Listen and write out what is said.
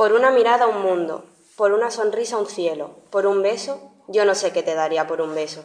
Por una mirada un mundo, por una sonrisa un cielo, por un beso, yo no sé qué te daría por un beso.